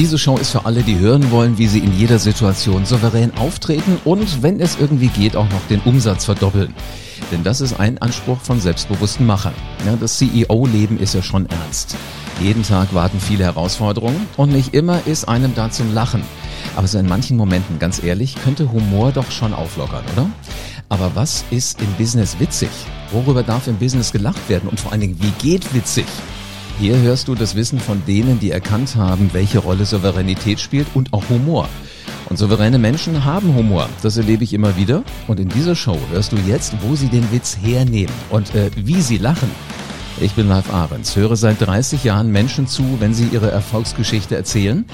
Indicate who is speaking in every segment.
Speaker 1: Diese Show ist für alle, die hören wollen, wie sie in jeder Situation souverän auftreten und, wenn es irgendwie geht, auch noch den Umsatz verdoppeln. Denn das ist ein Anspruch von selbstbewussten Machern. Ja, das CEO-Leben ist ja schon ernst. Jeden Tag warten viele Herausforderungen und nicht immer ist einem da zum Lachen. Aber so in manchen Momenten, ganz ehrlich, könnte Humor doch schon auflockern, oder? Aber was ist im Business witzig? Worüber darf im Business gelacht werden? Und vor allen Dingen, wie geht witzig? Hier hörst du das Wissen von denen, die erkannt haben, welche Rolle Souveränität spielt und auch Humor. Und souveräne Menschen haben Humor. Das erlebe ich immer wieder. Und in dieser Show hörst du jetzt, wo sie den Witz hernehmen und äh, wie sie lachen. Ich bin Live Ahrens, höre seit 30 Jahren Menschen zu, wenn sie ihre Erfolgsgeschichte erzählen.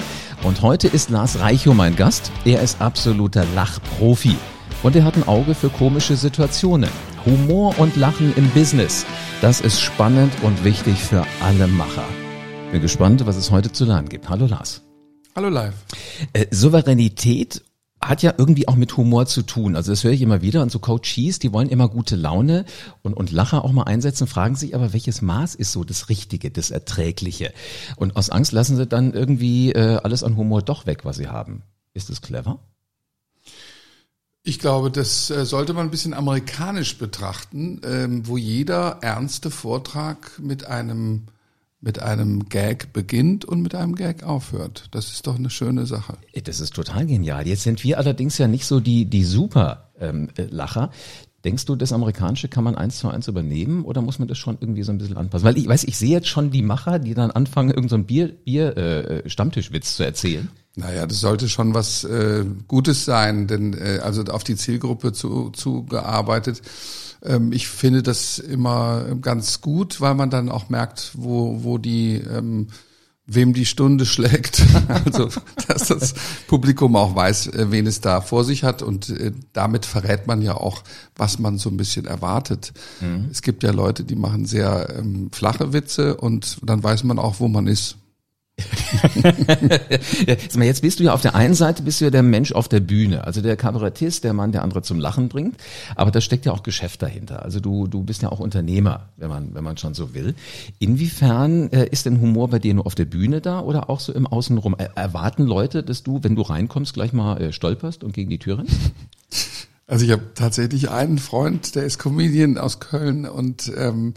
Speaker 1: Und heute ist Lars Reichow mein Gast. Er ist absoluter Lachprofi. Und er hat ein Auge für komische Situationen. Humor und Lachen im Business. Das ist spannend und wichtig für alle Macher. Bin gespannt, was es heute zu lernen gibt. Hallo Lars.
Speaker 2: Hallo live.
Speaker 1: Äh, Souveränität hat ja irgendwie auch mit Humor zu tun. Also das höre ich immer wieder und so Coaches, die wollen immer gute Laune und, und Lacher auch mal einsetzen, fragen sich aber, welches Maß ist so das Richtige, das Erträgliche? Und aus Angst lassen sie dann irgendwie äh, alles an Humor doch weg, was sie haben. Ist das clever?
Speaker 2: Ich glaube, das äh, sollte man ein bisschen amerikanisch betrachten, ähm, wo jeder ernste Vortrag mit einem mit einem Gag beginnt und mit einem Gag aufhört. Das ist doch eine schöne Sache.
Speaker 1: Das ist total genial. Jetzt sind wir allerdings ja nicht so die die super ähm, äh. Denkst du, das Amerikanische kann man eins zu eins übernehmen oder muss man das schon irgendwie so ein bisschen anpassen? Weil ich weiß, ich sehe jetzt schon die Macher, die dann anfangen, irgendein so Bier, Bier äh, Stammtischwitz zu erzählen.
Speaker 2: Naja, das sollte schon was äh, Gutes sein, denn äh, also auf die Zielgruppe zu, zu gearbeitet. Ähm, ich finde das immer ganz gut, weil man dann auch merkt, wo, wo die ähm, wem die Stunde schlägt. Also, dass das Publikum auch weiß, äh, wen es da vor sich hat. Und äh, damit verrät man ja auch, was man so ein bisschen erwartet. Mhm. Es gibt ja Leute, die machen sehr ähm, flache Witze und dann weiß man auch, wo man ist.
Speaker 1: Jetzt bist du ja auf der einen Seite bist du ja der Mensch auf der Bühne, also der Kabarettist, der Mann, der andere zum Lachen bringt. Aber da steckt ja auch Geschäft dahinter. Also du, du bist ja auch Unternehmer, wenn man, wenn man schon so will. Inwiefern äh, ist denn Humor bei dir nur auf der Bühne da oder auch so im Außenrum? erwarten Leute, dass du, wenn du reinkommst, gleich mal äh, stolperst und gegen die Tür rennst?
Speaker 2: Also ich habe tatsächlich einen Freund, der ist Comedian aus Köln und ähm,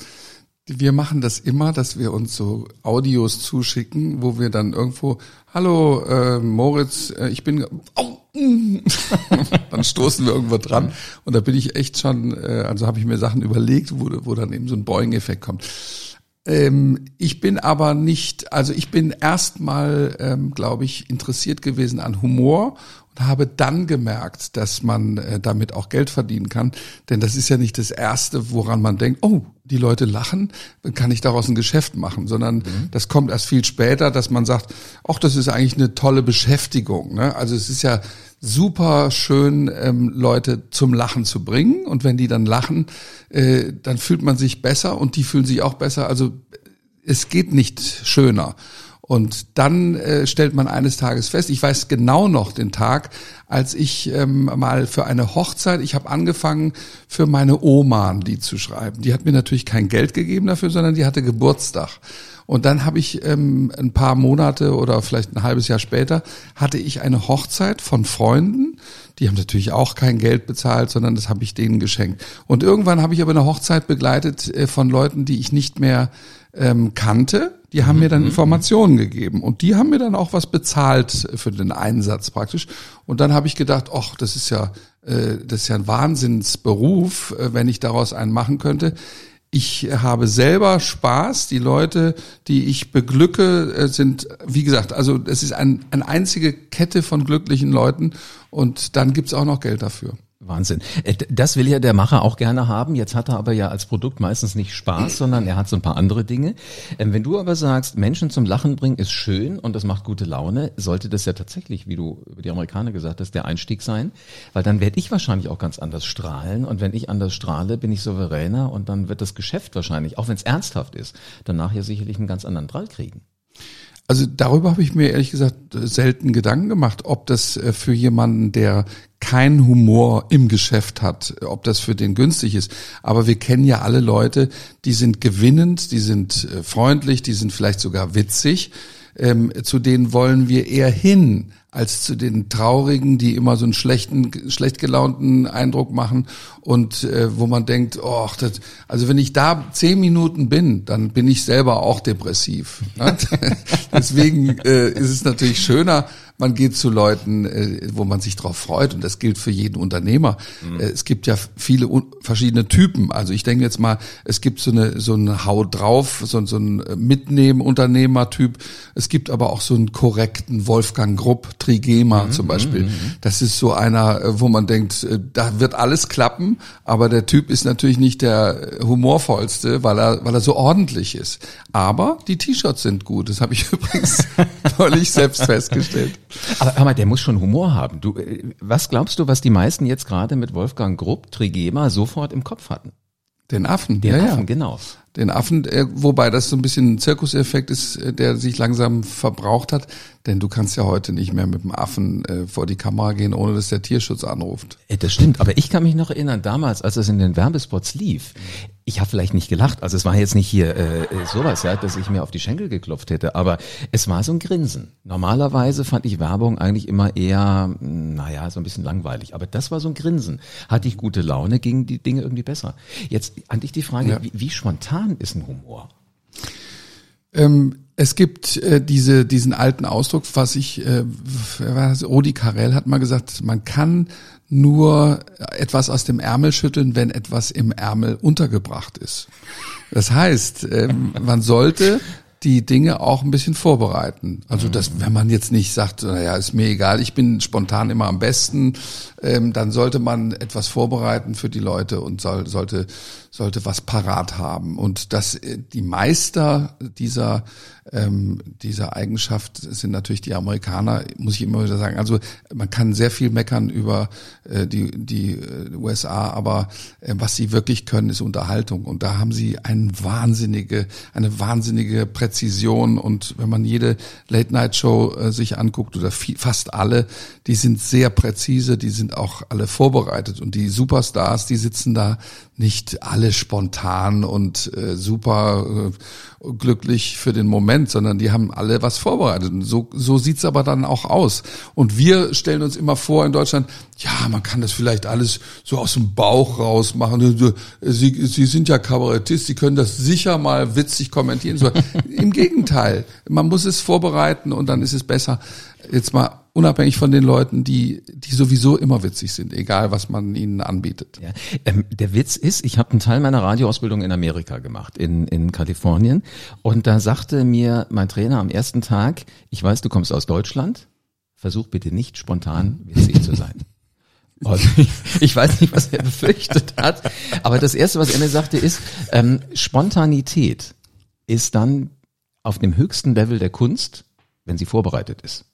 Speaker 2: wir machen das immer, dass wir uns so Audios zuschicken, wo wir dann irgendwo, hallo äh, Moritz, äh, ich bin, oh, dann stoßen wir irgendwo dran und da bin ich echt schon, äh, also habe ich mir Sachen überlegt, wo, wo dann eben so ein Boeing-Effekt kommt. Ähm, ich bin aber nicht, also ich bin erstmal, ähm, glaube ich, interessiert gewesen an Humor und habe dann gemerkt, dass man äh, damit auch Geld verdienen kann. Denn das ist ja nicht das Erste, woran man denkt, oh, die Leute lachen, dann kann ich daraus ein Geschäft machen, sondern mhm. das kommt erst viel später, dass man sagt, ach, das ist eigentlich eine tolle Beschäftigung. Ne? Also es ist ja super schön, ähm, Leute zum Lachen zu bringen. Und wenn die dann lachen, äh, dann fühlt man sich besser und die fühlen sich auch besser. Also es geht nicht schöner. Und dann äh, stellt man eines Tages fest, ich weiß genau noch den Tag, als ich ähm, mal für eine Hochzeit, ich habe angefangen, für meine Oma ein Lied zu schreiben. Die hat mir natürlich kein Geld gegeben dafür, sondern die hatte Geburtstag. Und dann habe ich ähm, ein paar Monate oder vielleicht ein halbes Jahr später, hatte ich eine Hochzeit von Freunden. Die haben natürlich auch kein Geld bezahlt, sondern das habe ich denen geschenkt. Und irgendwann habe ich aber eine Hochzeit begleitet äh, von Leuten, die ich nicht mehr ähm, kannte die haben mir dann mhm, mhm. Informationen gegeben und die haben mir dann auch was bezahlt für den Einsatz praktisch. Und dann habe ich gedacht, ach, das ist ja, äh, das ist ja ein Wahnsinnsberuf, äh, wenn ich daraus einen machen könnte. Ich habe selber Spaß. Die Leute, die ich beglücke, äh, sind, wie gesagt, also es ist ein, eine einzige Kette von glücklichen Leuten und dann gibt's auch noch Geld dafür.
Speaker 1: Wahnsinn. Äh, das will ja der Macher auch gerne haben. Jetzt hat er aber ja als Produkt meistens nicht Spaß, sondern er hat so ein paar andere Dinge. Ähm, wenn du aber sagst, Menschen zum Lachen bringen ist schön und das macht gute Laune, sollte das ja tatsächlich, wie du über die Amerikaner gesagt hast, der Einstieg sein. Weil dann werde ich wahrscheinlich auch ganz anders strahlen. Und wenn ich anders strahle, bin ich souveräner und dann wird das Geschäft wahrscheinlich, auch wenn es ernsthaft ist, danach ja sicherlich einen ganz anderen Drall kriegen.
Speaker 2: Also darüber habe ich mir ehrlich gesagt selten Gedanken gemacht, ob das äh, für jemanden, der keinen Humor im Geschäft hat, ob das für den günstig ist. Aber wir kennen ja alle Leute, die sind gewinnend, die sind äh, freundlich, die sind vielleicht sogar witzig ähm, zu denen wollen wir eher hin als zu den traurigen, die immer so einen schlechten, schlecht gelaunten Eindruck machen und äh, wo man denkt, oh, das, also wenn ich da zehn Minuten bin, dann bin ich selber auch depressiv. Ne? Deswegen äh, ist es natürlich schöner, man geht zu Leuten, äh, wo man sich drauf freut und das gilt für jeden Unternehmer. Mhm. Äh, es gibt ja viele verschiedene Typen. Also ich denke jetzt mal, es gibt so eine so eine Haut drauf, so, so ein Mitnehmen Unternehmertyp. Es gibt aber auch so einen korrekten Wolfgang Grupp, Trigema mhm. zum Beispiel. Mhm. Das ist so einer, äh, wo man denkt, da wird alles klappen, aber der Typ ist natürlich nicht der humorvollste, weil er weil er so ordentlich ist. Aber die T-Shirts sind gut. Das habe ich übrigens neulich selbst festgestellt.
Speaker 1: Aber hör mal, der muss schon Humor haben. Du, äh, was glaubst du, was die meisten jetzt gerade mit Wolfgang Grupp, Trigema sofort im Kopf hatten?
Speaker 2: Den Affen,
Speaker 1: den ja, Affen, ja. genau.
Speaker 2: Den Affen, äh, wobei das so ein bisschen ein Zirkuseffekt ist, äh, der sich langsam verbraucht hat. Denn du kannst ja heute nicht mehr mit dem Affen äh, vor die Kamera gehen, ohne dass der Tierschutz anruft.
Speaker 1: Äh, das stimmt, aber ich kann mich noch erinnern, damals, als es in den Werbespots lief, ich habe vielleicht nicht gelacht, also es war jetzt nicht hier äh, äh, sowas, ja, dass ich mir auf die Schenkel geklopft hätte, aber es war so ein Grinsen. Normalerweise fand ich Werbung eigentlich immer eher, hm, naja, so ein bisschen langweilig, aber das war so ein Grinsen. Hatte ich gute Laune, gingen die Dinge irgendwie besser. Jetzt an dich die Frage, ja. wie, wie spontan ein Humor?
Speaker 2: Ähm, es gibt äh, diese, diesen alten Ausdruck, was ich, äh, Rudi Carell hat mal gesagt, man kann nur etwas aus dem Ärmel schütteln, wenn etwas im Ärmel untergebracht ist. Das heißt, ähm, man sollte die Dinge auch ein bisschen vorbereiten. Also das, wenn man jetzt nicht sagt, naja, ist mir egal, ich bin spontan immer am besten, ähm, dann sollte man etwas vorbereiten für die Leute und soll, sollte sollte was parat haben. Und das, äh, die Meister dieser, ähm, dieser Eigenschaft sind natürlich die Amerikaner, muss ich immer wieder sagen. Also man kann sehr viel meckern über äh, die, die äh, USA, aber äh, was sie wirklich können, ist Unterhaltung. Und da haben sie eine wahnsinnige, eine wahnsinnige Präzision. Und wenn man jede Late-Night-Show äh, sich anguckt, oder viel, fast alle, die sind sehr präzise, die sind auch alle vorbereitet. Und die Superstars, die sitzen da nicht alle spontan und äh, super äh, glücklich für den Moment, sondern die haben alle was vorbereitet. Und so, so sieht's aber dann auch aus. Und wir stellen uns immer vor in Deutschland, ja, man kann das vielleicht alles so aus dem Bauch raus machen. Sie, Sie sind ja Kabarettist, Sie können das sicher mal witzig kommentieren. Im Gegenteil, man muss es vorbereiten und dann ist es besser. Jetzt mal unabhängig von den Leuten, die, die sowieso immer witzig sind, egal was man ihnen anbietet.
Speaker 1: Ja, ähm, der Witz ist, ich habe einen Teil meiner Radioausbildung in Amerika gemacht, in, in Kalifornien. Und da sagte mir mein Trainer am ersten Tag, ich weiß, du kommst aus Deutschland, versuch bitte nicht spontan witzig zu sein. Und ich, ich weiß nicht, was er befürchtet hat, aber das Erste, was er mir sagte, ist, ähm, Spontanität ist dann auf dem höchsten Level der Kunst, wenn sie vorbereitet ist.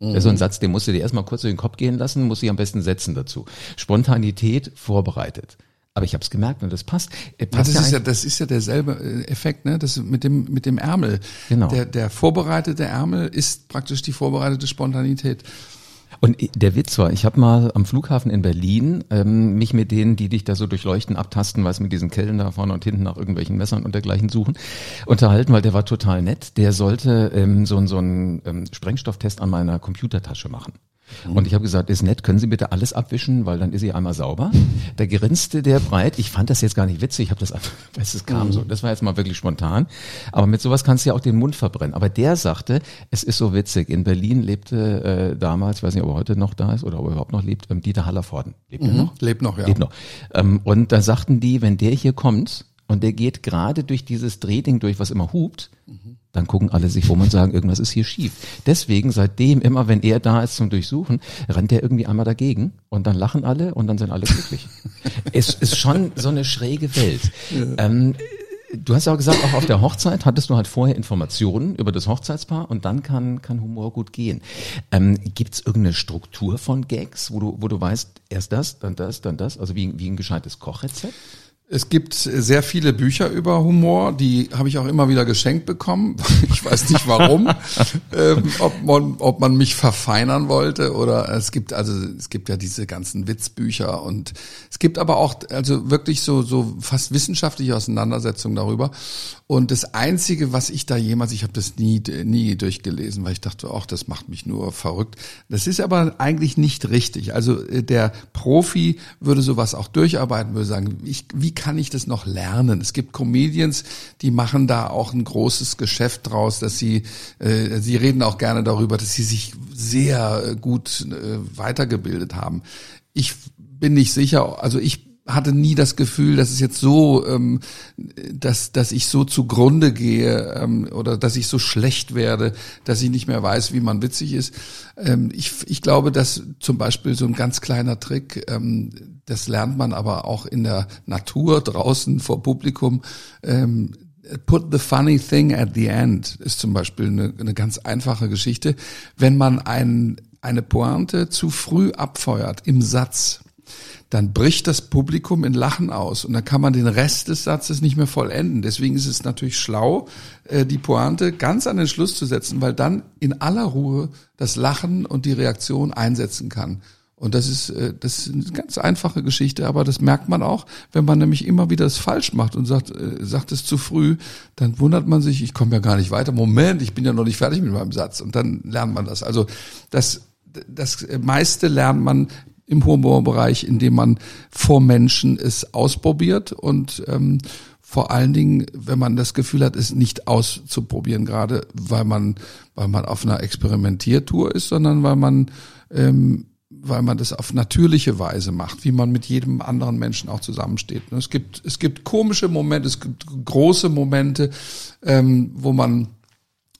Speaker 1: Das ist so ein Satz, den musst du dir erstmal kurz durch den Kopf gehen lassen, musst dich am besten setzen dazu. Spontanität vorbereitet. Aber ich habe es gemerkt und das passt.
Speaker 2: Äh, passt ja, das, ja ist ja, das ist ja derselbe äh, Effekt, ne? Das mit dem mit dem Ärmel. Genau. Der, der vorbereitete Ärmel ist praktisch die vorbereitete Spontanität.
Speaker 1: Und der Witz war, ich habe mal am Flughafen in Berlin ähm, mich mit denen, die dich da so durchleuchten, abtasten, was mit diesen Kellen da vorne und hinten nach irgendwelchen Messern und dergleichen suchen, unterhalten, weil der war total nett. Der sollte ähm, so, so einen ähm, Sprengstofftest an meiner Computertasche machen. Mhm. Und ich habe gesagt, ist nett, können Sie bitte alles abwischen, weil dann ist sie einmal sauber. Da grinste der breit. Ich fand das jetzt gar nicht witzig, ich habe das einfach, es kam mhm. so. Das war jetzt mal wirklich spontan. Aber mit sowas kannst du ja auch den Mund verbrennen. Aber der sagte, es ist so witzig. In Berlin lebte äh, damals, ich weiß nicht, ob er heute noch da ist oder ob er überhaupt noch lebt, ähm, Dieter Hallervorden.
Speaker 2: Lebt mhm. er noch? Lebt noch, ja.
Speaker 1: Lebt noch. Ähm, und da sagten die, wenn der hier kommt und der geht gerade durch dieses Drehding durch, was immer hupt, mhm dann gucken alle sich rum und sagen, irgendwas ist hier schief. Deswegen seitdem immer, wenn er da ist zum Durchsuchen, rennt er irgendwie einmal dagegen und dann lachen alle und dann sind alle glücklich. es ist schon so eine schräge Welt. Ja. Ähm, du hast ja auch gesagt, auch auf der Hochzeit hattest du halt vorher Informationen über das Hochzeitspaar und dann kann, kann Humor gut gehen. Ähm, Gibt es irgendeine Struktur von Gags, wo du, wo du weißt, erst das, dann das, dann das, also wie, wie ein gescheites Kochrezept?
Speaker 2: Es gibt sehr viele Bücher über Humor, die habe ich auch immer wieder geschenkt bekommen. Ich weiß nicht warum, ähm, ob, man, ob man mich verfeinern wollte oder es gibt also es gibt ja diese ganzen Witzbücher und es gibt aber auch also wirklich so so fast wissenschaftliche Auseinandersetzungen darüber. Und das Einzige, was ich da jemals, ich habe das nie nie durchgelesen, weil ich dachte, auch das macht mich nur verrückt. Das ist aber eigentlich nicht richtig. Also äh, der Profi würde sowas auch durcharbeiten, würde sagen, ich, wie kann ich das noch lernen? Es gibt Comedians, die machen da auch ein großes Geschäft draus, dass sie, äh, sie reden auch gerne darüber, dass sie sich sehr gut äh, weitergebildet haben. Ich bin nicht sicher, also ich hatte nie das Gefühl, dass es jetzt so, ähm, dass, dass ich so zugrunde gehe ähm, oder dass ich so schlecht werde, dass ich nicht mehr weiß, wie man witzig ist. Ähm, ich, ich glaube, dass zum Beispiel so ein ganz kleiner Trick, ähm, das lernt man aber auch in der Natur draußen vor Publikum. Ähm, Put the funny thing at the end ist zum Beispiel eine, eine ganz einfache Geschichte. Wenn man ein, eine Pointe zu früh abfeuert im Satz, dann bricht das Publikum in Lachen aus und dann kann man den Rest des Satzes nicht mehr vollenden. Deswegen ist es natürlich schlau, äh, die Pointe ganz an den Schluss zu setzen, weil dann in aller Ruhe das Lachen und die Reaktion einsetzen kann. Und das ist, äh, das ist eine ganz einfache Geschichte, aber das merkt man auch, wenn man nämlich immer wieder es falsch macht und sagt, äh, sagt es zu früh, dann wundert man sich, ich komme ja gar nicht weiter. Moment, ich bin ja noch nicht fertig mit meinem Satz. Und dann lernt man das. Also das, das meiste lernt man im Humorbereich, indem man vor Menschen es ausprobiert und ähm, vor allen Dingen, wenn man das Gefühl hat, es nicht auszuprobieren, gerade weil man, weil man auf einer Experimentiertour ist, sondern weil man, ähm, weil man das auf natürliche Weise macht, wie man mit jedem anderen Menschen auch zusammensteht. Es gibt, es gibt komische Momente, es gibt große Momente, ähm, wo man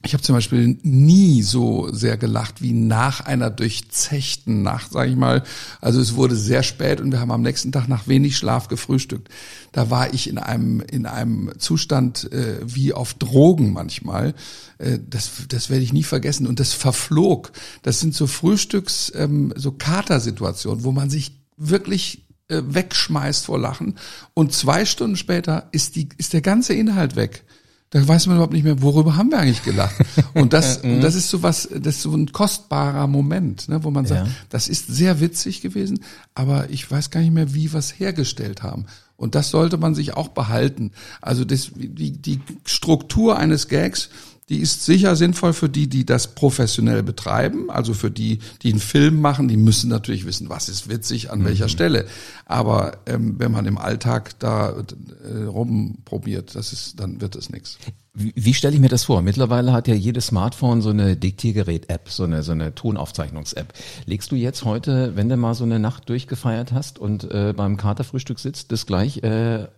Speaker 2: ich habe zum Beispiel nie so sehr gelacht wie nach einer durchzechten Nacht, sage ich mal. Also es wurde sehr spät und wir haben am nächsten Tag nach wenig Schlaf gefrühstückt. Da war ich in einem in einem Zustand äh, wie auf Drogen manchmal. Äh, das das werde ich nie vergessen und das verflog. Das sind so Frühstücks ähm, so Katersituationen, wo man sich wirklich äh, wegschmeißt vor Lachen und zwei Stunden später ist die ist der ganze Inhalt weg da weiß man überhaupt nicht mehr, worüber haben wir eigentlich gelacht. Und das, und das ist so was, das ist so ein kostbarer Moment, ne, wo man sagt, ja. das ist sehr witzig gewesen, aber ich weiß gar nicht mehr, wie wir es hergestellt haben. Und das sollte man sich auch behalten. Also das, die, die Struktur eines Gags, die ist sicher sinnvoll für die, die das professionell betreiben, also für die, die einen Film machen, die müssen natürlich wissen, was ist witzig an mhm. welcher Stelle. Aber ähm, wenn man im Alltag da äh, rumprobiert, das ist, dann wird es nichts.
Speaker 1: Wie, wie stelle ich mir das vor? Mittlerweile hat ja jedes Smartphone so eine Diktiergerät-App, so eine, so eine Tonaufzeichnungs-App. Legst du jetzt heute, wenn du mal so eine Nacht durchgefeiert hast und äh, beim Katerfrühstück sitzt, das gleich äh,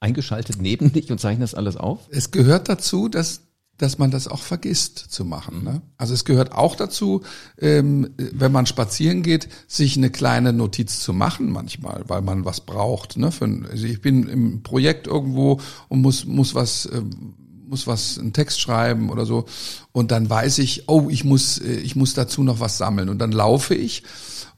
Speaker 1: eingeschaltet neben dich und zeichnest alles auf?
Speaker 2: Es gehört dazu, dass dass man das auch vergisst zu machen. Ne? Also es gehört auch dazu, ähm, wenn man spazieren geht, sich eine kleine Notiz zu machen manchmal, weil man was braucht. Ne? Für, also ich bin im Projekt irgendwo und muss muss was ähm, muss was einen Text schreiben oder so und dann weiß ich, oh, ich muss äh, ich muss dazu noch was sammeln und dann laufe ich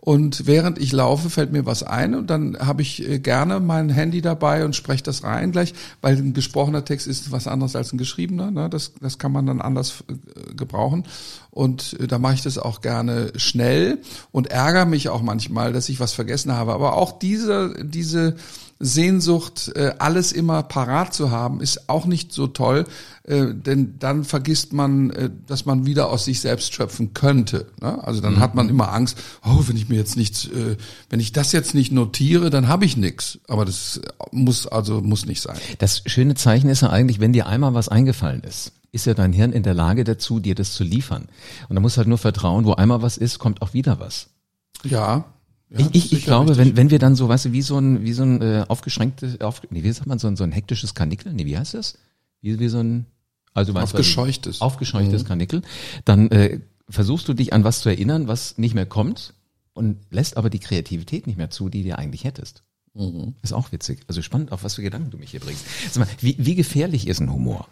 Speaker 2: und während ich laufe, fällt mir was ein und dann habe ich äh, gerne mein Handy dabei und spreche das rein gleich, weil ein gesprochener Text ist was anderes als ein geschriebener. Ne? Das, das kann man dann anders äh, gebrauchen. Und da mache ich das auch gerne schnell und ärgere mich auch manchmal, dass ich was vergessen habe. Aber auch diese, diese Sehnsucht, äh, alles immer parat zu haben, ist auch nicht so toll, äh, denn dann vergisst man, äh, dass man wieder aus sich selbst schöpfen könnte. Ne? Also dann mhm. hat man immer Angst, oh, wenn ich mir jetzt nichts, wenn ich das jetzt nicht notiere, dann habe ich nichts. Aber das muss also muss nicht sein.
Speaker 1: Das schöne Zeichen ist ja eigentlich, wenn dir einmal was eingefallen ist ist ja dein Hirn in der Lage dazu, dir das zu liefern. Und da muss halt nur vertrauen, wo einmal was ist, kommt auch wieder was.
Speaker 2: Ja,
Speaker 1: ja, ich, ich, ich glaube, wenn, wenn wir dann so, weißt du, wie so ein, wie so ein äh, aufgeschränktes, auf, nee, wie sagt man, so ein, so ein hektisches Kanickel, nee, wie heißt das? Wie, wie so ein,
Speaker 2: also weißt aufgescheuchtes.
Speaker 1: Du, aufgescheuchtes mhm. Kanickel. Dann äh, versuchst du dich an was zu erinnern, was nicht mehr kommt und lässt aber die Kreativität nicht mehr zu, die du eigentlich hättest. Mhm. Ist auch witzig. Also spannend, auf was für Gedanken du mich hier bringst. Sag mal, wie, wie gefährlich ist ein Humor?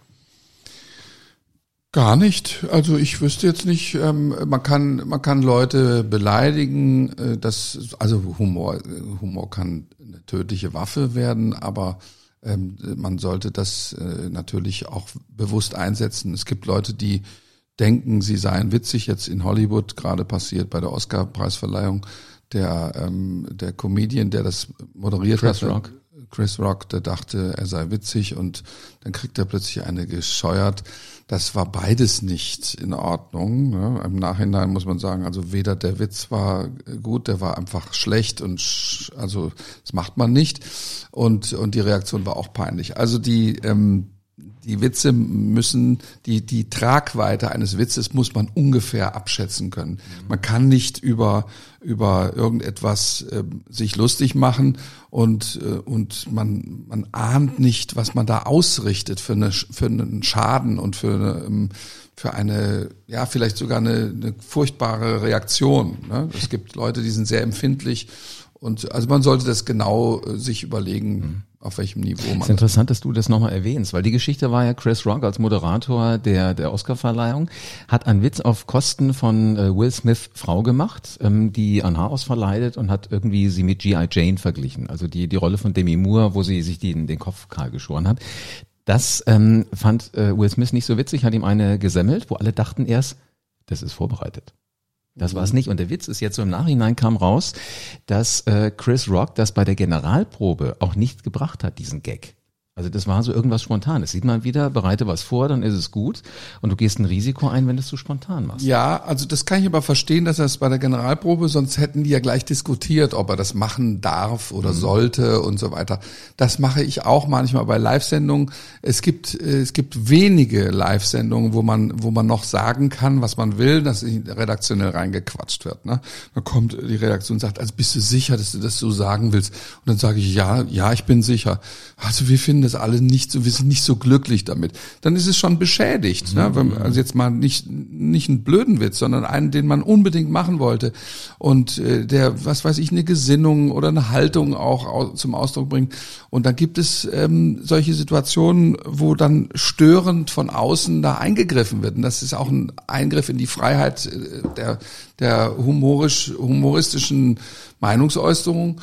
Speaker 2: Gar nicht. Also ich wüsste jetzt nicht, ähm, man kann man kann Leute beleidigen, äh, das also Humor Humor kann eine tödliche Waffe werden, aber ähm, man sollte das äh, natürlich auch bewusst einsetzen. Es gibt Leute, die denken, sie seien witzig, jetzt in Hollywood gerade passiert bei der Oscar-Preisverleihung. Der, ähm, der Comedian, der das moderiert
Speaker 1: Chris
Speaker 2: hat,
Speaker 1: Rock.
Speaker 2: Chris Rock, der dachte, er sei witzig und dann kriegt er plötzlich eine gescheuert. Das war beides nicht in Ordnung. Ne? Im Nachhinein muss man sagen, also weder der Witz war gut, der war einfach schlecht und sch also das macht man nicht. Und, und die Reaktion war auch peinlich. Also die, ähm, die Witze müssen, die, die Tragweite eines Witzes muss man ungefähr abschätzen können. Man kann nicht über, über irgendetwas äh, sich lustig machen und, äh, und man, man ahnt nicht, was man da ausrichtet für, eine, für einen Schaden und für eine, ähm, für eine, ja, vielleicht sogar eine, eine furchtbare Reaktion. Ne? Es gibt Leute, die sind sehr empfindlich und also man sollte das genau äh, sich überlegen. Mhm auf welchem Niveau man.
Speaker 1: Es ist interessant, dass du das nochmal erwähnst, weil die Geschichte war ja Chris Rock als Moderator der, der Oscarverleihung, hat einen Witz auf Kosten von äh, Will Smith Frau gemacht, ähm, die an Haarausfall leidet und hat irgendwie sie mit G.I. Jane verglichen. Also die, die Rolle von Demi Moore, wo sie sich den, den Kopf kahl geschoren hat. Das ähm, fand äh, Will Smith nicht so witzig, hat ihm eine gesemmelt, wo alle dachten erst, das ist vorbereitet. Das war es nicht. Und der Witz ist jetzt so im Nachhinein kam raus, dass äh, Chris Rock das bei der Generalprobe auch nicht gebracht hat, diesen Gag. Also das war so irgendwas Spontanes. Sieht man wieder, bereite was vor, dann ist es gut. Und du gehst ein Risiko ein, wenn du es zu spontan machst.
Speaker 2: Ja, also das kann ich aber verstehen, dass er es bei der Generalprobe, sonst hätten die ja gleich diskutiert, ob er das machen darf oder mhm. sollte und so weiter. Das mache ich auch manchmal bei Live-Sendungen. Es gibt, es gibt wenige Live-Sendungen, wo man, wo man noch sagen kann, was man will, dass redaktionell reingequatscht wird. Ne? Dann kommt die Redaktion und sagt, also bist du sicher, dass du das so sagen willst? Und dann sage ich, ja, ja, ich bin sicher. Also wir finden das alle nicht so, wir sind nicht so glücklich damit. Dann ist es schon beschädigt. Ne? Mhm. Ne? Also jetzt mal nicht, nicht einen blöden Witz, sondern einen, den man unbedingt machen wollte. Und äh, der, was weiß ich, eine Gesinnung oder eine Haltung auch zum Ausdruck bringt. Und dann gibt es ähm, solche Situationen, wo dann störend von außen da eingegriffen wird. Und das ist auch ein Eingriff in die Freiheit äh, der, der humorisch, humoristischen Meinungsäußerung.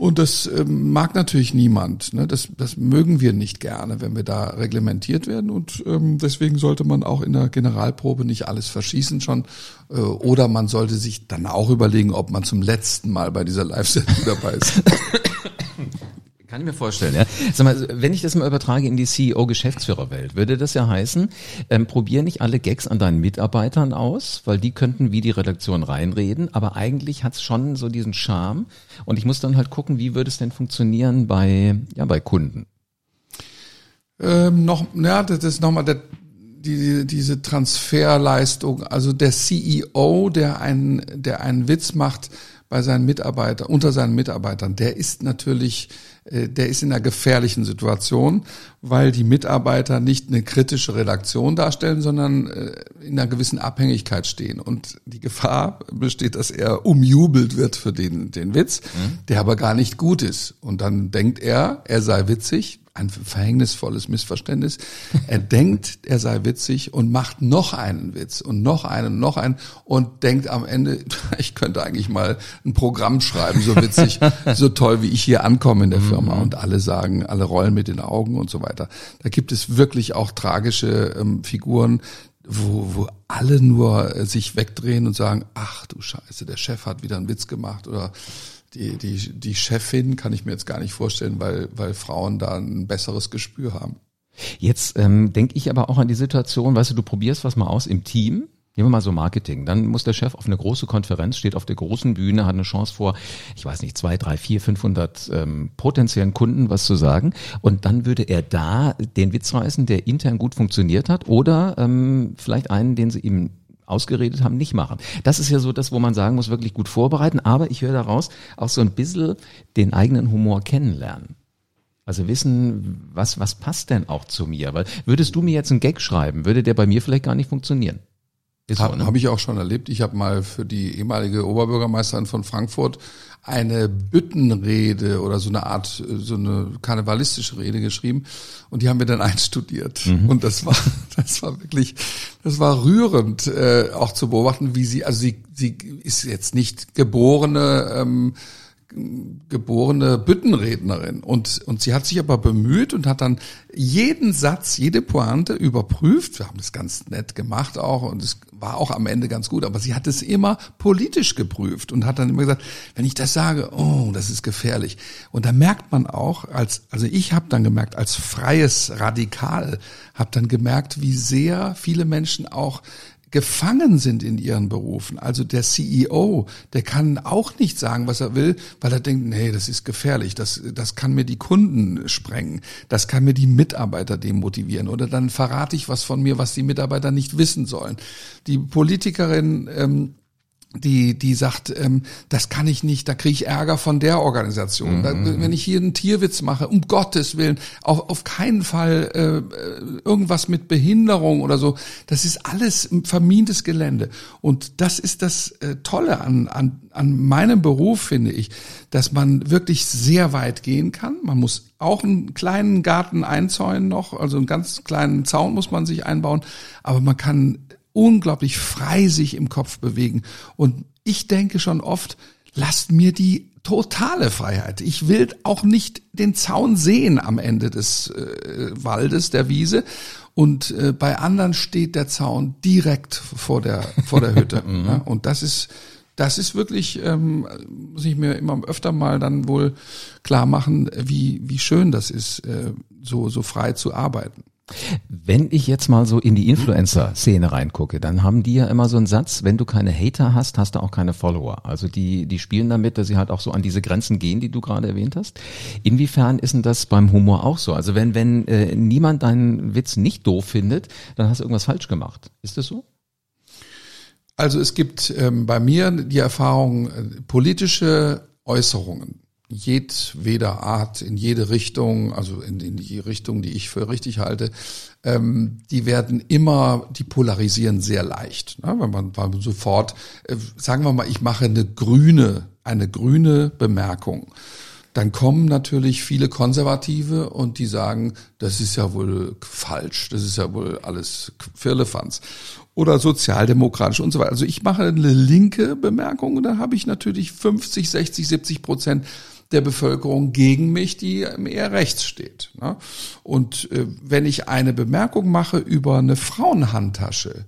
Speaker 2: Und das ähm, mag natürlich niemand. Ne? Das, das mögen wir nicht gerne, wenn wir da reglementiert werden. Und ähm, deswegen sollte man auch in der Generalprobe nicht alles verschießen schon. Äh, oder man sollte sich dann auch überlegen, ob man zum letzten Mal bei dieser Live-Sendung dabei ist.
Speaker 1: Kann ich mir vorstellen, ja. Sag mal, wenn ich das mal übertrage in die CEO-Geschäftsführerwelt, würde das ja heißen, ähm, probier nicht alle Gags an deinen Mitarbeitern aus, weil die könnten wie die Redaktion reinreden, aber eigentlich hat's schon so diesen Charme und ich muss dann halt gucken, wie würde es denn funktionieren bei, ja, bei Kunden.
Speaker 2: Ähm, noch, ja, das ist nochmal der, die, diese Transferleistung, also der CEO, der einen, der einen Witz macht bei seinen Mitarbeitern, unter seinen Mitarbeitern, der ist natürlich der ist in einer gefährlichen Situation, weil die Mitarbeiter nicht eine kritische Redaktion darstellen, sondern äh, in einer gewissen Abhängigkeit stehen. Und die Gefahr besteht, dass er umjubelt wird für den, den Witz, mhm. der aber gar nicht gut ist. Und dann denkt er, er sei witzig, ein verhängnisvolles Missverständnis. Er denkt, er sei witzig und macht noch einen Witz und noch einen, noch einen und denkt am Ende, ich könnte eigentlich mal ein Programm schreiben, so witzig, so toll, wie ich hier ankomme in der Firma. Mhm. Und alle sagen, alle rollen mit den Augen und so weiter. Da gibt es wirklich auch tragische ähm, Figuren, wo, wo alle nur äh, sich wegdrehen und sagen, ach du Scheiße, der Chef hat wieder einen Witz gemacht oder die, die, die Chefin kann ich mir jetzt gar nicht vorstellen, weil, weil Frauen da ein besseres Gespür haben.
Speaker 1: Jetzt ähm, denke ich aber auch an die Situation, weißt du, du probierst was mal aus im Team. Nehmen wir mal so Marketing. Dann muss der Chef auf eine große Konferenz, steht auf der großen Bühne, hat eine Chance vor, ich weiß nicht, zwei, drei, vier, 500 ähm, potenziellen Kunden was zu sagen. Und dann würde er da den Witz reißen, der intern gut funktioniert hat oder ähm, vielleicht einen, den sie ihm ausgeredet haben, nicht machen. Das ist ja so das, wo man sagen muss, wirklich gut vorbereiten, aber ich höre daraus auch so ein bisschen den eigenen Humor kennenlernen. Also wissen, was, was passt denn auch zu mir? Weil würdest du mir jetzt einen Gag schreiben, würde der bei mir vielleicht gar nicht funktionieren.
Speaker 2: Habe ne? hab ich auch schon erlebt. Ich habe mal für die ehemalige Oberbürgermeisterin von Frankfurt eine Büttenrede oder so eine Art, so eine karnevalistische Rede geschrieben und die haben wir dann einstudiert. Mhm. Und das war, das war wirklich, das war rührend, äh, auch zu beobachten, wie sie, also sie, sie ist jetzt nicht geborene ähm, geborene Büttenrednerin und und sie hat sich aber bemüht und hat dann jeden Satz, jede Pointe überprüft. Wir haben das ganz nett gemacht auch und es war auch am Ende ganz gut, aber sie hat es immer politisch geprüft und hat dann immer gesagt, wenn ich das sage, oh, das ist gefährlich. Und da merkt man auch als also ich habe dann gemerkt als freies Radikal habe dann gemerkt, wie sehr viele Menschen auch gefangen sind in ihren Berufen. Also der CEO, der kann auch nicht sagen, was er will, weil er denkt, nee, das ist gefährlich, das, das kann mir die Kunden sprengen, das kann mir die Mitarbeiter demotivieren oder dann verrate ich was von mir, was die Mitarbeiter nicht wissen sollen. Die Politikerin ähm, die die sagt, ähm, das kann ich nicht, da kriege ich Ärger von der Organisation. Mhm. Da, wenn ich hier einen Tierwitz mache, um Gottes Willen, auf, auf keinen Fall äh, irgendwas mit Behinderung oder so. Das ist alles vermintes Gelände. Und das ist das äh, Tolle an, an, an meinem Beruf, finde ich, dass man wirklich sehr weit gehen kann. Man muss auch einen kleinen Garten einzäunen noch, also einen ganz kleinen Zaun muss man sich einbauen, aber man kann unglaublich frei sich im Kopf bewegen. Und ich denke schon oft, lasst mir die totale Freiheit. Ich will auch nicht den Zaun sehen am Ende des äh, Waldes, der Wiese. Und äh, bei anderen steht der Zaun direkt vor der vor der Hütte. Mhm. ja, und das ist das ist wirklich, ähm, muss ich mir immer öfter mal dann wohl klar machen, wie wie schön das ist, äh, so so frei zu arbeiten.
Speaker 1: Wenn ich jetzt mal so in die Influencer-Szene reingucke, dann haben die ja immer so einen Satz, wenn du keine Hater hast, hast du auch keine Follower. Also die, die spielen damit, dass sie halt auch so an diese Grenzen gehen, die du gerade erwähnt hast. Inwiefern ist denn das beim Humor auch so? Also wenn, wenn äh, niemand deinen Witz nicht doof findet, dann hast du irgendwas falsch gemacht. Ist das so?
Speaker 2: Also es gibt ähm, bei mir die Erfahrung, äh, politische Äußerungen jedweder Art, in jede Richtung, also in, in die Richtung, die ich für richtig halte, ähm, die werden immer, die polarisieren sehr leicht. Ne? Wenn man, weil man sofort, äh, sagen wir mal, ich mache eine grüne, eine grüne Bemerkung dann kommen natürlich viele Konservative und die sagen, das ist ja wohl falsch, das ist ja wohl alles Firlefanz. Oder sozialdemokratisch und so weiter. Also ich mache eine linke Bemerkung und da habe ich natürlich 50, 60, 70 Prozent der Bevölkerung gegen mich, die eher rechts steht. Ne? Und äh, wenn ich eine Bemerkung mache über eine Frauenhandtasche,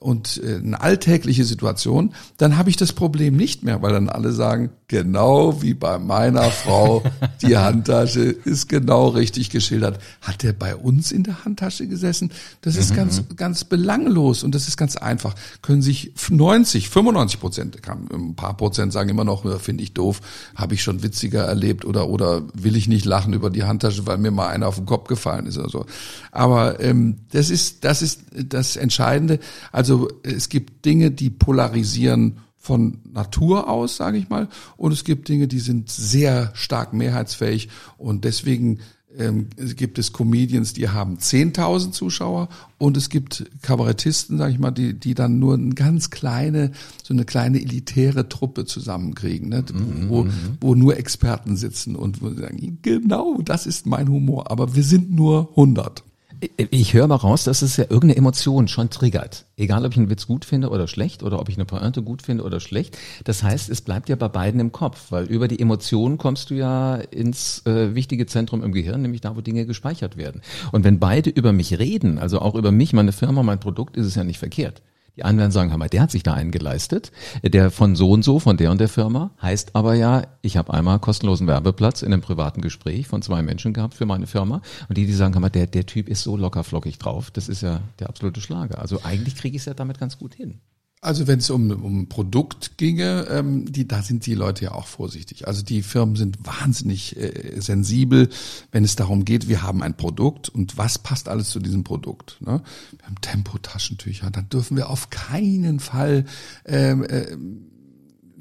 Speaker 2: und äh, eine alltägliche Situation, dann habe ich das Problem nicht mehr, weil dann alle sagen, genau wie bei meiner Frau, die Handtasche ist genau richtig geschildert. Hat der bei uns in der Handtasche gesessen? Das ist mhm. ganz, ganz belanglos und das ist ganz einfach. Können sich 90, 95 Prozent, kann, ein paar Prozent sagen immer noch, finde ich doof, habe ich schon witziger erlebt oder, oder will ich nicht lachen über die Handtasche, weil mir mal einer auf den Kopf gefallen ist oder so. Aber ähm, das ist, das ist das Entscheidende. Also es gibt Dinge, die polarisieren von Natur aus, sage ich mal, und es gibt Dinge, die sind sehr stark mehrheitsfähig und deswegen ähm, gibt es Comedians, die haben 10.000 Zuschauer und es gibt Kabarettisten, sage ich mal, die, die dann nur eine ganz kleine, so eine kleine elitäre Truppe zusammenkriegen, ne? Mhm, wo, mhm. wo nur Experten sitzen und wo sie sagen, genau, das ist mein Humor, aber wir sind nur 100.
Speaker 1: Ich höre mal raus, dass es ja irgendeine Emotion schon triggert. Egal, ob ich einen Witz gut finde oder schlecht oder ob ich eine Pointe gut finde oder schlecht. Das heißt, es bleibt ja bei beiden im Kopf, weil über die Emotionen kommst du ja ins äh, wichtige Zentrum im Gehirn, nämlich da, wo Dinge gespeichert werden. Und wenn beide über mich reden, also auch über mich, meine Firma, mein Produkt, ist es ja nicht verkehrt. Die werden sagen, mal, der hat sich da einen geleistet, der von so und so, von der und der Firma, heißt aber ja, ich habe einmal kostenlosen Werbeplatz in einem privaten Gespräch von zwei Menschen gehabt für meine Firma und die, die sagen, mal, der, der Typ ist so lockerflockig drauf, das ist ja der absolute Schlager. Also eigentlich kriege ich es ja damit ganz gut hin.
Speaker 2: Also wenn es um, um Produkt ginge, ähm, die, da sind die Leute ja auch vorsichtig. Also die Firmen sind wahnsinnig äh, sensibel, wenn es darum geht, wir haben ein Produkt und was passt alles zu diesem Produkt. Ne? Wir haben Tempotaschentücher, dann dürfen wir auf keinen Fall ähm, äh,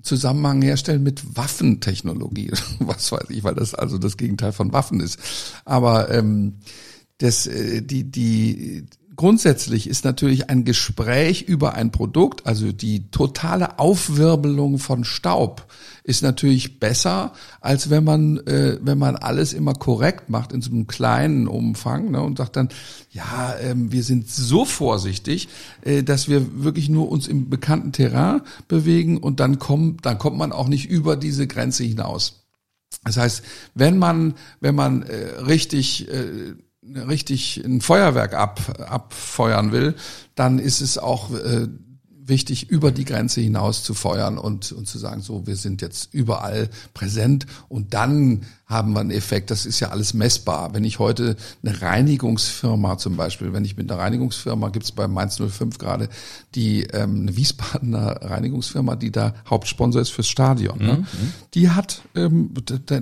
Speaker 2: Zusammenhang herstellen mit Waffentechnologie, was weiß ich, weil das also das Gegenteil von Waffen ist. Aber ähm, das, äh, die, die, Grundsätzlich ist natürlich ein Gespräch über ein Produkt, also die totale Aufwirbelung von Staub, ist natürlich besser, als wenn man, äh, wenn man alles immer korrekt macht in so einem kleinen Umfang ne, und sagt dann, ja, ähm, wir sind so vorsichtig, äh, dass wir wirklich nur uns im bekannten Terrain bewegen und dann kommt, dann kommt man auch nicht über diese Grenze hinaus. Das heißt, wenn man, wenn man äh, richtig äh, richtig ein Feuerwerk ab, abfeuern will, dann ist es auch äh, wichtig, über die Grenze hinaus zu feuern und, und zu sagen, so, wir sind jetzt überall präsent und dann haben wir einen Effekt. Das ist ja alles messbar. Wenn ich heute eine Reinigungsfirma zum Beispiel, wenn ich mit einer Reinigungsfirma, gibt's bei Mainz 05 gerade, die ähm, eine Wiesbadener Reinigungsfirma, die da Hauptsponsor ist fürs Stadion. Ne? Mhm. Die hat, ähm,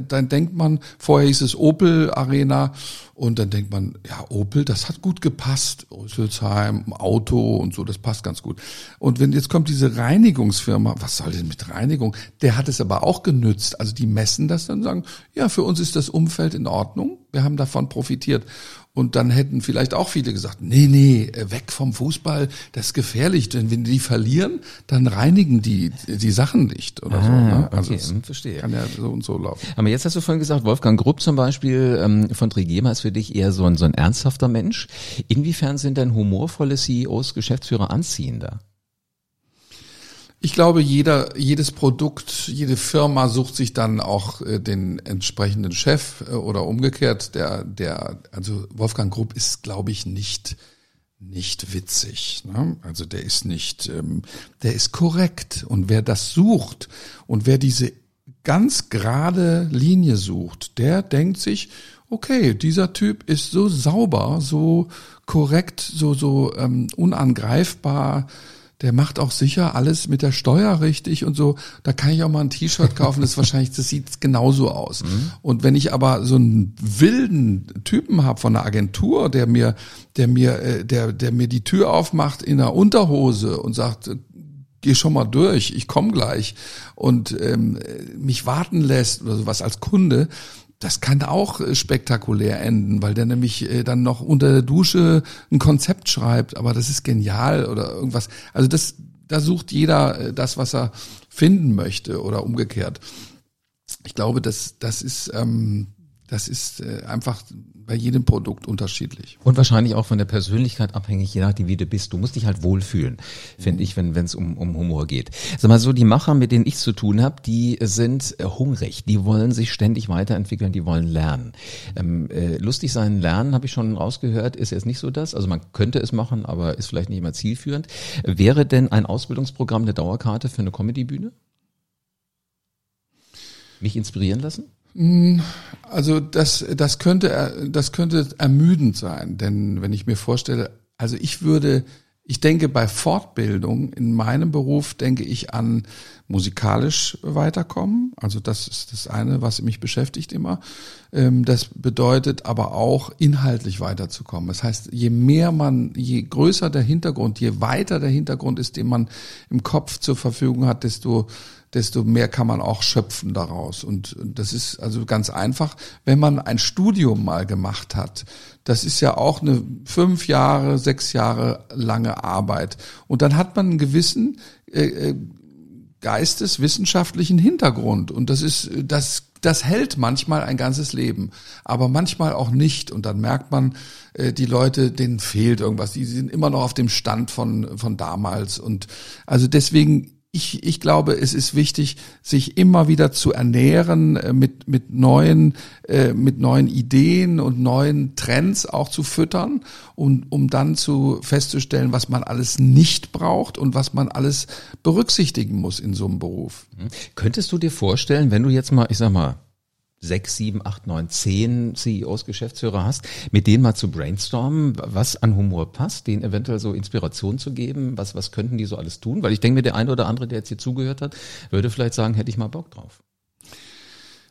Speaker 2: dann denkt man, vorher hieß es Opel Arena und dann denkt man, ja, Opel, das hat gut gepasst. Rüsselsheim, Auto und so, das passt ganz gut. Und wenn jetzt kommt diese Reinigungsfirma, was soll denn mit Reinigung? Der hat es aber auch genützt. Also die messen das dann sagen, ja, für uns ist das Umfeld in Ordnung. Wir haben davon profitiert. Und dann hätten vielleicht auch viele gesagt, nee, nee, äh, weg vom Fußball, das ist gefährlich, denn wenn die verlieren, dann reinigen die die Sachen nicht oder ah, so. Ne?
Speaker 1: Also okay, hm, verstehe.
Speaker 2: Kann ja so und so laufen.
Speaker 1: Aber jetzt hast du vorhin gesagt, Wolfgang Grupp zum Beispiel ähm, von Trigema ist für dich eher so ein, so ein ernsthafter Mensch. Inwiefern sind denn humorvolle CEOs, Geschäftsführer anziehender?
Speaker 2: Ich glaube, jeder, jedes Produkt, jede Firma sucht sich dann auch äh, den entsprechenden Chef äh, oder umgekehrt. Der, der, also Wolfgang Grupp ist, glaube ich, nicht nicht witzig. Ne? Also der ist nicht, ähm, der ist korrekt. Und wer das sucht und wer diese ganz gerade Linie sucht, der denkt sich, okay, dieser Typ ist so sauber, so korrekt, so so ähm, unangreifbar der macht auch sicher alles mit der Steuer richtig und so. Da kann ich auch mal ein T-Shirt kaufen, das ist wahrscheinlich, das sieht genauso aus. Mhm. Und wenn ich aber so einen wilden Typen habe von einer Agentur, der mir, der mir, äh, der, der mir die Tür aufmacht in der Unterhose und sagt, geh schon mal durch, ich komme gleich und ähm, mich warten lässt oder sowas als Kunde, das kann auch äh, spektakulär enden, weil der nämlich äh, dann noch unter der Dusche ein Konzept schreibt, aber das ist genial oder irgendwas. Also das, da sucht jeder äh, das, was er finden möchte oder umgekehrt. Ich glaube, das, das ist, ähm, das ist äh, einfach bei jedem Produkt unterschiedlich.
Speaker 1: Und wahrscheinlich auch von der Persönlichkeit abhängig, je nachdem, wie du bist. Du musst dich halt wohlfühlen, finde ich, wenn es um, um Humor geht. Sag mal so, die Macher, mit denen ich zu tun habe, die sind äh, hungrig, die wollen sich ständig weiterentwickeln, die wollen lernen. Ähm, äh, lustig sein, lernen, habe ich schon rausgehört, ist jetzt nicht so das. Also man könnte es machen, aber ist vielleicht nicht immer zielführend. Wäre denn ein Ausbildungsprogramm eine Dauerkarte für eine Comedybühne? Mich inspirieren lassen?
Speaker 2: Hm, also das, das könnte, das könnte ermüdend sein, denn wenn ich mir vorstelle, also ich würde, ich denke bei Fortbildung in meinem Beruf denke ich an musikalisch weiterkommen. Also das ist das eine, was mich beschäftigt immer. Ähm, das bedeutet aber auch inhaltlich weiterzukommen. Das heißt, je mehr man, je größer der Hintergrund, je weiter der Hintergrund ist, den man im Kopf zur Verfügung hat, desto desto mehr kann man auch schöpfen daraus. Und das ist also ganz einfach, wenn man ein Studium mal gemacht hat. Das ist ja auch eine fünf Jahre, sechs Jahre lange Arbeit. Und dann hat man einen gewissen äh, äh geisteswissenschaftlichen Hintergrund. Und das ist, das, das hält manchmal ein ganzes Leben, aber manchmal auch nicht. Und dann merkt man, äh, die Leute, denen fehlt irgendwas. Die sind immer noch auf dem Stand von, von damals. Und also deswegen ich, ich glaube, es ist wichtig, sich immer wieder zu ernähren äh, mit, mit neuen, äh, mit neuen Ideen und neuen Trends auch zu füttern, um, um dann zu festzustellen, was man alles nicht braucht und was man alles berücksichtigen muss in so einem Beruf.
Speaker 1: Mhm. Könntest du dir vorstellen, wenn du jetzt mal, ich sag mal, sechs, sieben, acht, neun, zehn CEOs, Geschäftsführer hast, mit denen mal zu brainstormen, was an Humor passt, denen eventuell so Inspiration zu geben, was, was könnten die so alles tun? Weil ich denke mir, der eine oder andere, der jetzt hier zugehört hat, würde vielleicht sagen, hätte ich mal Bock drauf.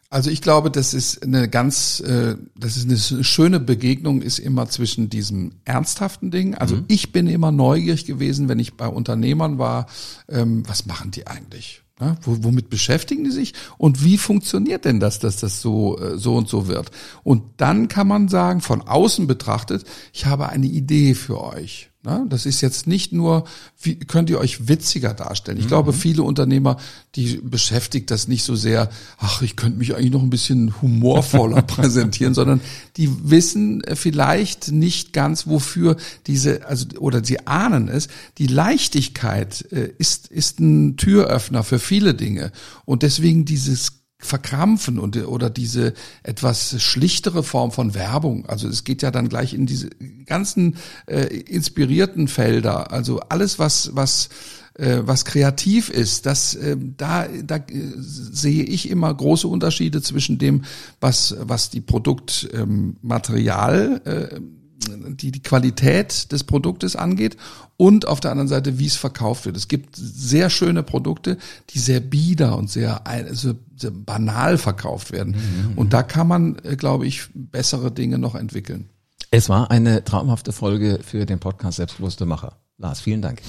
Speaker 2: Also ich glaube, das ist eine ganz, äh, das ist eine schöne Begegnung, ist immer zwischen diesem ernsthaften Ding. Also mhm. ich bin immer neugierig gewesen, wenn ich bei Unternehmern war, ähm, was machen die eigentlich? Ja, womit beschäftigen die sich und wie funktioniert denn das, dass das so äh, so und so wird? Und dann kann man sagen, von außen betrachtet, ich habe eine Idee für euch. Ne? Das ist jetzt nicht nur, wie könnt ihr euch witziger darstellen. Ich mhm. glaube, viele Unternehmer, die beschäftigt das nicht so sehr, ach, ich könnte mich eigentlich noch ein bisschen humorvoller präsentieren, sondern die wissen vielleicht nicht ganz, wofür diese, also, oder sie ahnen es, die Leichtigkeit äh, ist, ist ein Türöffner für viele Dinge. Und deswegen dieses verkrampfen und oder diese etwas schlichtere Form von Werbung. Also es geht ja dann gleich in diese ganzen äh, inspirierten Felder. Also alles, was was äh, was kreativ ist, das äh, da da äh, sehe ich immer große Unterschiede zwischen dem, was was die Produktmaterial äh, die, die Qualität des Produktes angeht und auf der anderen Seite, wie es verkauft wird. Es gibt sehr schöne Produkte, die sehr bieder und sehr, also sehr banal verkauft werden. Mhm. Und da kann man, äh, glaube ich, bessere Dinge noch entwickeln.
Speaker 1: Es war eine traumhafte Folge für den Podcast Selbstbewusste Macher. Lars, vielen Dank.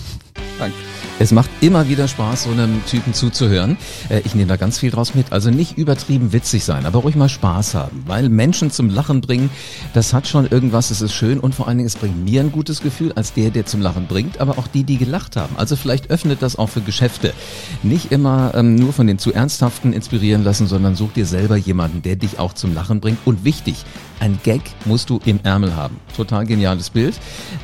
Speaker 1: Danke. Es macht immer wieder Spaß, so einem Typen zuzuhören. Äh, ich nehme da ganz viel draus mit. Also nicht übertrieben witzig sein, aber ruhig mal Spaß haben. Weil Menschen zum Lachen bringen, das hat schon irgendwas, es ist schön und vor allen Dingen, es bringt mir ein gutes Gefühl als der, der zum Lachen bringt, aber auch die, die gelacht haben. Also vielleicht öffnet das auch für Geschäfte. Nicht immer ähm, nur von den zu Ernsthaften inspirieren lassen, sondern such dir selber jemanden, der dich auch zum Lachen bringt. Und wichtig, ein Gag musst du im Ärmel haben. Total geniales Bild,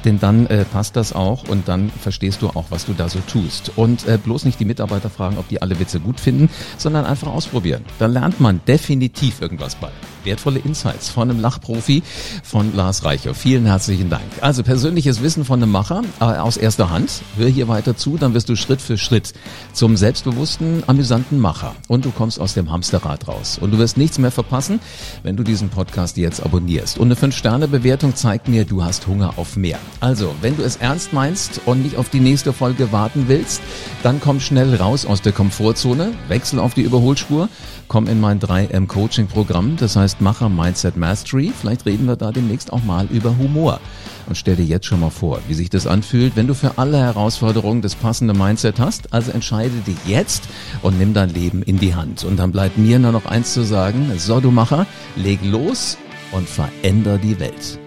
Speaker 1: denn dann äh, passt das auch und dann verstehst du auch, was du da so tust. Und äh, bloß nicht die Mitarbeiter fragen, ob die alle Witze gut finden, sondern einfach ausprobieren. Da lernt man definitiv irgendwas bei wertvolle Insights von einem Lachprofi von Lars Reicher. Vielen herzlichen Dank. Also persönliches Wissen von einem Macher äh, aus erster Hand. Hör hier weiter zu, dann wirst du Schritt für Schritt zum selbstbewussten, amüsanten Macher. Und du kommst aus dem Hamsterrad raus. Und du wirst nichts mehr verpassen, wenn du diesen Podcast jetzt abonnierst. Und eine 5-Sterne-Bewertung zeigt mir, du hast Hunger auf mehr. Also, wenn du es ernst meinst und nicht auf die nächste Folge warten willst, dann komm schnell raus aus der Komfortzone, wechsel auf die Überholspur komm in mein 3M Coaching Programm, das heißt Macher Mindset Mastery. Vielleicht reden wir da demnächst auch mal über Humor. Und stell dir jetzt schon mal vor, wie sich das anfühlt, wenn du für alle Herausforderungen das passende Mindset hast. Also entscheide dich jetzt und nimm dein Leben in die Hand. Und dann bleibt mir nur noch eins zu sagen. So, du Macher, leg los und veränder die Welt.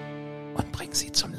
Speaker 1: Und bring sie zum